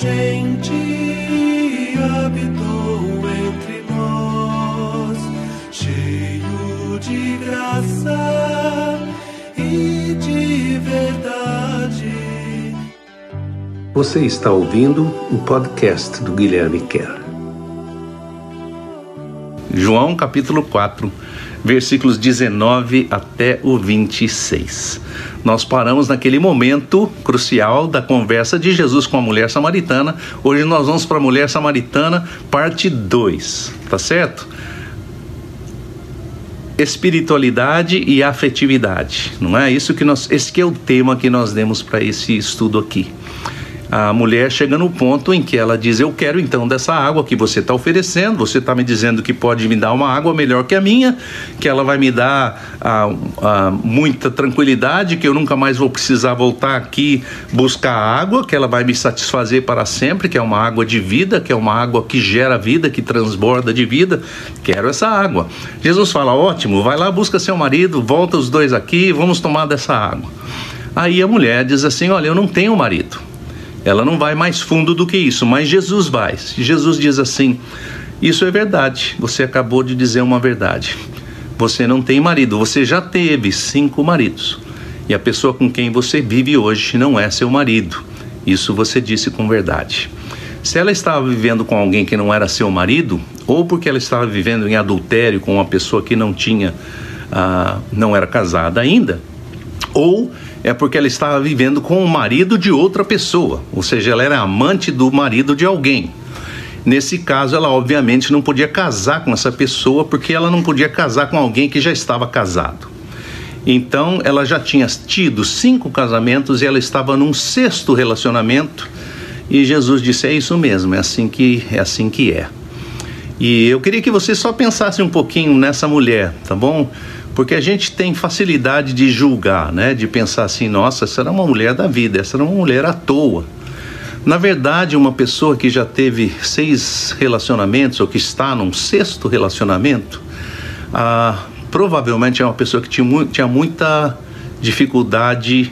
gente habitou entre nós, cheio de graça e de verdade. Você está ouvindo o podcast do Guilherme Kerr. João capítulo 4, versículos 19 até o 26. Nós paramos naquele momento crucial da conversa de Jesus com a mulher samaritana. Hoje nós vamos para a mulher samaritana, parte 2, tá certo? Espiritualidade e afetividade, não é? Isso que nós, esse que é o tema que nós demos para esse estudo aqui a mulher chega no ponto em que ela diz: Eu quero então dessa água que você está oferecendo. Você está me dizendo que pode me dar uma água melhor que a minha, que ela vai me dar ah, ah, muita tranquilidade, que eu nunca mais vou precisar voltar aqui buscar água, que ela vai me satisfazer para sempre, que é uma água de vida, que é uma água que gera vida, que transborda de vida. Quero essa água. Jesus fala: Ótimo, vai lá, busca seu marido, volta os dois aqui, vamos tomar dessa água. Aí a mulher diz assim: Olha, eu não tenho marido. Ela não vai mais fundo do que isso, mas Jesus vai. Jesus diz assim: Isso é verdade, você acabou de dizer uma verdade. Você não tem marido, você já teve cinco maridos. E a pessoa com quem você vive hoje não é seu marido. Isso você disse com verdade. Se ela estava vivendo com alguém que não era seu marido, ou porque ela estava vivendo em adultério com uma pessoa que não tinha, ah, não era casada ainda, ou é porque ela estava vivendo com o marido de outra pessoa, ou seja, ela era amante do marido de alguém. Nesse caso, ela obviamente não podia casar com essa pessoa porque ela não podia casar com alguém que já estava casado. Então, ela já tinha tido cinco casamentos e ela estava num sexto relacionamento. E Jesus disse: É isso mesmo, é assim que é. Assim que é. E eu queria que você só pensasse um pouquinho nessa mulher, tá bom? Porque a gente tem facilidade de julgar, né? De pensar assim, nossa, essa era uma mulher da vida, essa era uma mulher à toa. Na verdade, uma pessoa que já teve seis relacionamentos ou que está num sexto relacionamento, ah, provavelmente é uma pessoa que tinha, tinha muita dificuldade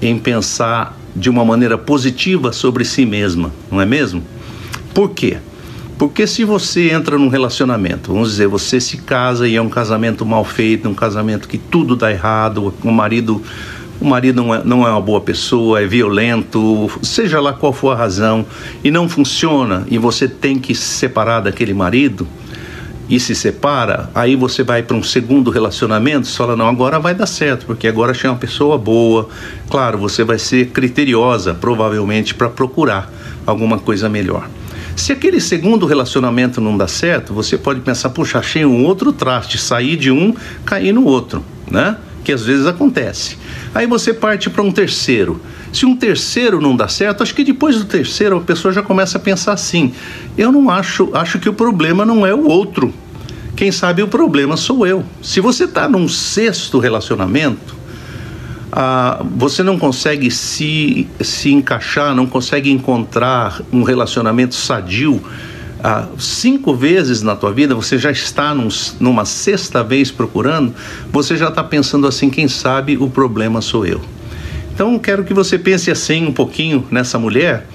em pensar de uma maneira positiva sobre si mesma, não é mesmo? Por quê? Porque se você entra num relacionamento, vamos dizer, você se casa e é um casamento mal feito, um casamento que tudo dá errado, o marido o marido não é, não é uma boa pessoa, é violento, seja lá qual for a razão, e não funciona, e você tem que se separar daquele marido, e se separa, aí você vai para um segundo relacionamento, e fala, não, agora vai dar certo, porque agora achei uma pessoa boa. Claro, você vai ser criteriosa, provavelmente, para procurar alguma coisa melhor. Se aquele segundo relacionamento não dá certo, você pode pensar, puxa, achei um outro traste, sair de um, cair no outro, né? Que às vezes acontece. Aí você parte para um terceiro. Se um terceiro não dá certo, acho que depois do terceiro a pessoa já começa a pensar assim: eu não acho, acho que o problema não é o outro. Quem sabe o problema sou eu. Se você está num sexto relacionamento, ah, você não consegue se, se encaixar, não consegue encontrar um relacionamento sadio ah, cinco vezes na tua vida, você já está num, numa sexta vez procurando, você já está pensando assim: quem sabe o problema sou eu. Então, quero que você pense assim um pouquinho nessa mulher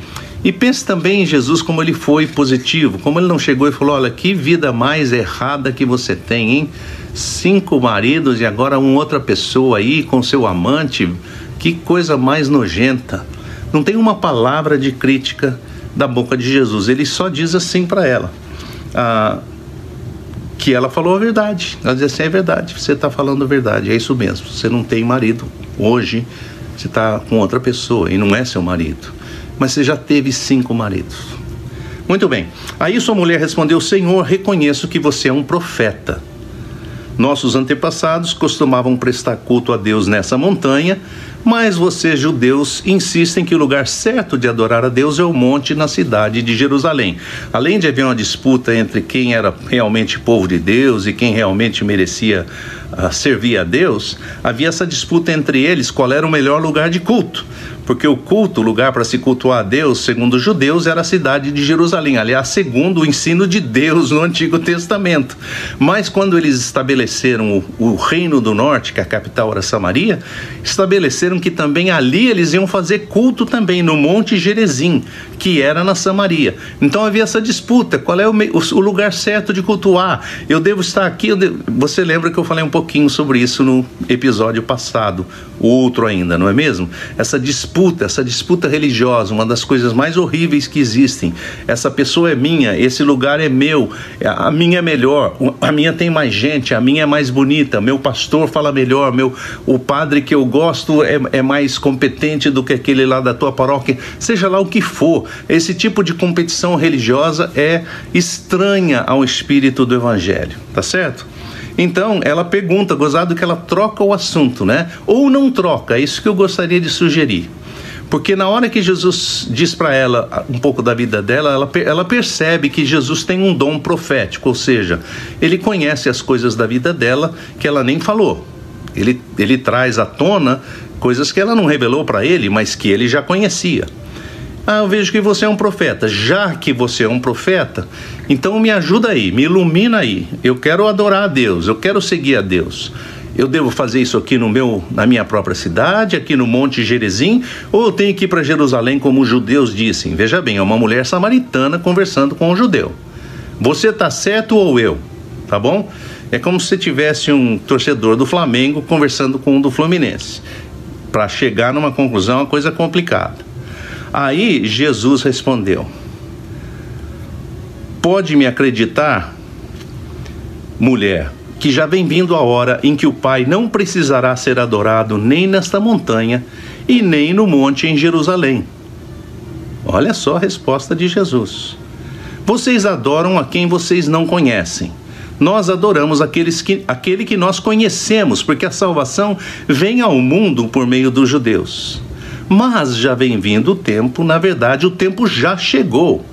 e pense também em Jesus como ele foi positivo, como ele não chegou e falou: olha, que vida mais errada que você tem, hein? cinco maridos e agora uma outra pessoa aí com seu amante. Que coisa mais nojenta. Não tem uma palavra de crítica da boca de Jesus. Ele só diz assim para ela. Ah, que ela falou a verdade. Ela diz assim: é verdade, você está falando a verdade, é isso mesmo. Você não tem marido. Hoje você está com outra pessoa e não é seu marido. Mas você já teve cinco maridos. Muito bem. Aí sua mulher respondeu: Senhor, reconheço que você é um profeta. Nossos antepassados costumavam prestar culto a Deus nessa montanha, mas vocês, judeus, insistem que o lugar certo de adorar a Deus é o monte na cidade de Jerusalém. Além de haver uma disputa entre quem era realmente povo de Deus e quem realmente merecia uh, servir a Deus, havia essa disputa entre eles qual era o melhor lugar de culto. Porque o culto, o lugar para se cultuar a Deus, segundo os judeus, era a cidade de Jerusalém. Aliás, segundo o ensino de Deus no Antigo Testamento. Mas quando eles estabeleceram o, o Reino do Norte, que a capital era Samaria, estabeleceram que também ali eles iam fazer culto também no Monte Gerezim, que era na Samaria. Então havia essa disputa: qual é o, o lugar certo de cultuar? Eu devo estar aqui? Devo... Você lembra que eu falei um pouquinho sobre isso no episódio passado, o outro ainda, não é mesmo? Essa disputa, essa disputa religiosa, uma das coisas mais horríveis que existem. Essa pessoa é minha, esse lugar é meu, a minha é melhor, a minha tem mais gente, a minha é mais bonita, meu pastor fala melhor, meu, o padre que eu gosto é, é mais competente do que aquele lá da tua paróquia, seja lá o que for. Esse tipo de competição religiosa é estranha ao espírito do evangelho, tá certo? Então, ela pergunta, gozado que ela troca o assunto, né? Ou não troca, é isso que eu gostaria de sugerir. Porque na hora que Jesus diz para ela um pouco da vida dela, ela, ela percebe que Jesus tem um dom profético, ou seja, ele conhece as coisas da vida dela que ela nem falou. Ele, ele traz à tona coisas que ela não revelou para ele, mas que ele já conhecia. Ah, eu vejo que você é um profeta. Já que você é um profeta, então me ajuda aí, me ilumina aí. Eu quero adorar a Deus, eu quero seguir a Deus. Eu devo fazer isso aqui no meu, na minha própria cidade, aqui no Monte Gerizim, ou eu tenho que ir para Jerusalém como os judeus dissem? Veja bem, é uma mulher samaritana conversando com um judeu. Você está certo ou eu? Tá bom? É como se tivesse um torcedor do Flamengo conversando com um do Fluminense. Para chegar numa conclusão, é uma coisa complicada. Aí Jesus respondeu: Pode me acreditar, mulher, que já vem vindo a hora em que o Pai não precisará ser adorado nem nesta montanha e nem no monte em Jerusalém. Olha só a resposta de Jesus. Vocês adoram a quem vocês não conhecem. Nós adoramos aqueles que, aquele que nós conhecemos, porque a salvação vem ao mundo por meio dos judeus. Mas já vem vindo o tempo, na verdade, o tempo já chegou,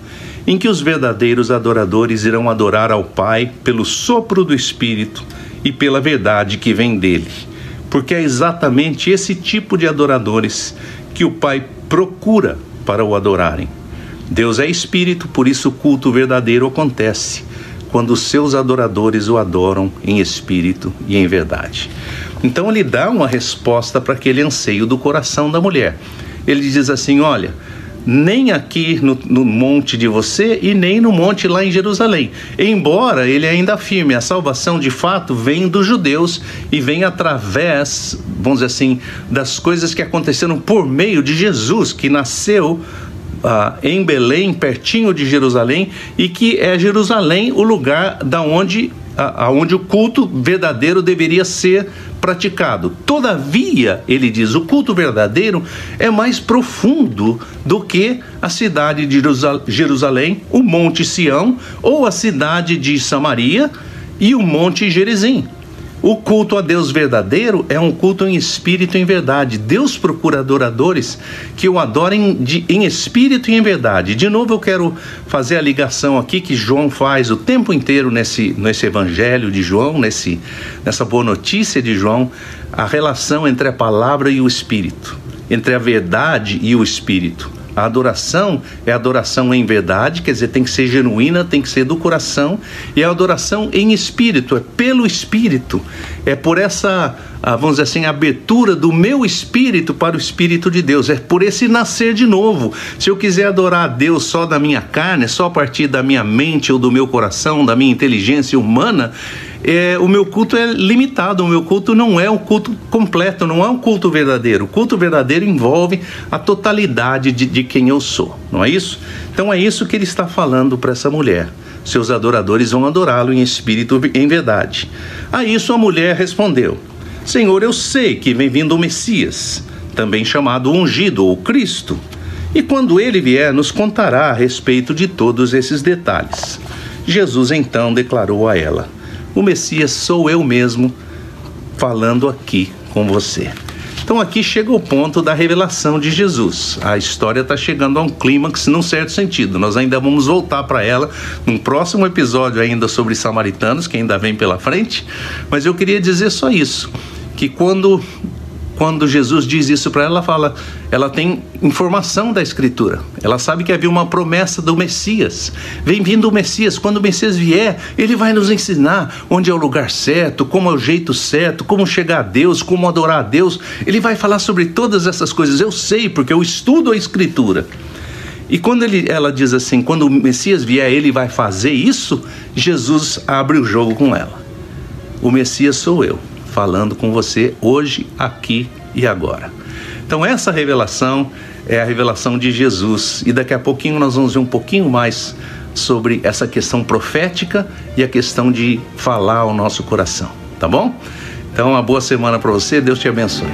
em que os verdadeiros adoradores irão adorar ao Pai pelo sopro do Espírito e pela verdade que vem dele. Porque é exatamente esse tipo de adoradores que o Pai procura para o adorarem. Deus é espírito, por isso o culto verdadeiro acontece quando os seus adoradores o adoram em espírito e em verdade. Então ele dá uma resposta para aquele anseio do coração da mulher. Ele diz assim: Olha, nem aqui no, no, monte de você e nem no monte lá em Jerusalém. Embora ele ainda afirme a salvação de fato vem dos judeus e vem através, vamos dizer assim, das coisas que aconteceram por meio de Jesus, que nasceu ah, em Belém, pertinho de Jerusalém, e que é Jerusalém o lugar da onde aonde o culto verdadeiro deveria ser praticado. Todavia, ele diz, o culto verdadeiro é mais profundo do que a cidade de Jerusalém, o Monte Sião, ou a cidade de Samaria e o Monte Gerizim. O culto a Deus verdadeiro é um culto em espírito e em verdade. Deus procura adoradores que o adorem de, em espírito e em verdade. De novo, eu quero fazer a ligação aqui que João faz o tempo inteiro nesse, nesse evangelho de João, nesse, nessa boa notícia de João, a relação entre a palavra e o espírito, entre a verdade e o espírito. A adoração é adoração em verdade, quer dizer, tem que ser genuína, tem que ser do coração, e a adoração em espírito, é pelo espírito, é por essa, vamos dizer assim, abertura do meu espírito para o espírito de Deus, é por esse nascer de novo. Se eu quiser adorar a Deus só da minha carne, só a partir da minha mente ou do meu coração, da minha inteligência humana, é, o meu culto é limitado, o meu culto não é um culto completo, não é um culto verdadeiro. O culto verdadeiro envolve a totalidade de, de quem eu sou, não é isso? Então é isso que ele está falando para essa mulher. Seus adoradores vão adorá-lo em espírito e em verdade. A isso a mulher respondeu: Senhor, eu sei que vem vindo o Messias, também chamado ungido ou Cristo. E quando ele vier, nos contará a respeito de todos esses detalhes. Jesus então declarou a ela: o Messias sou eu mesmo falando aqui com você. Então aqui chega o ponto da revelação de Jesus. A história está chegando a um clímax num certo sentido. Nós ainda vamos voltar para ela num próximo episódio ainda sobre samaritanos, que ainda vem pela frente. Mas eu queria dizer só isso, que quando quando Jesus diz isso para ela, ela fala, ela tem informação da Escritura. Ela sabe que havia uma promessa do Messias. Vem vindo o Messias. Quando o Messias vier, ele vai nos ensinar onde é o lugar certo, como é o jeito certo, como chegar a Deus, como adorar a Deus. Ele vai falar sobre todas essas coisas. Eu sei, porque eu estudo a Escritura. E quando ele, ela diz assim, quando o Messias vier, ele vai fazer isso, Jesus abre o jogo com ela. O Messias sou eu falando com você hoje, aqui e agora. Então, essa revelação é a revelação de Jesus, e daqui a pouquinho nós vamos ver um pouquinho mais sobre essa questão profética e a questão de falar ao nosso coração, tá bom? Então, uma boa semana para você, Deus te abençoe.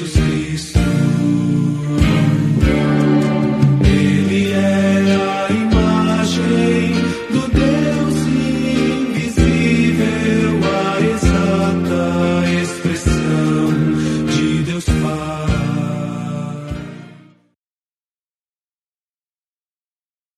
Jesus Cristo.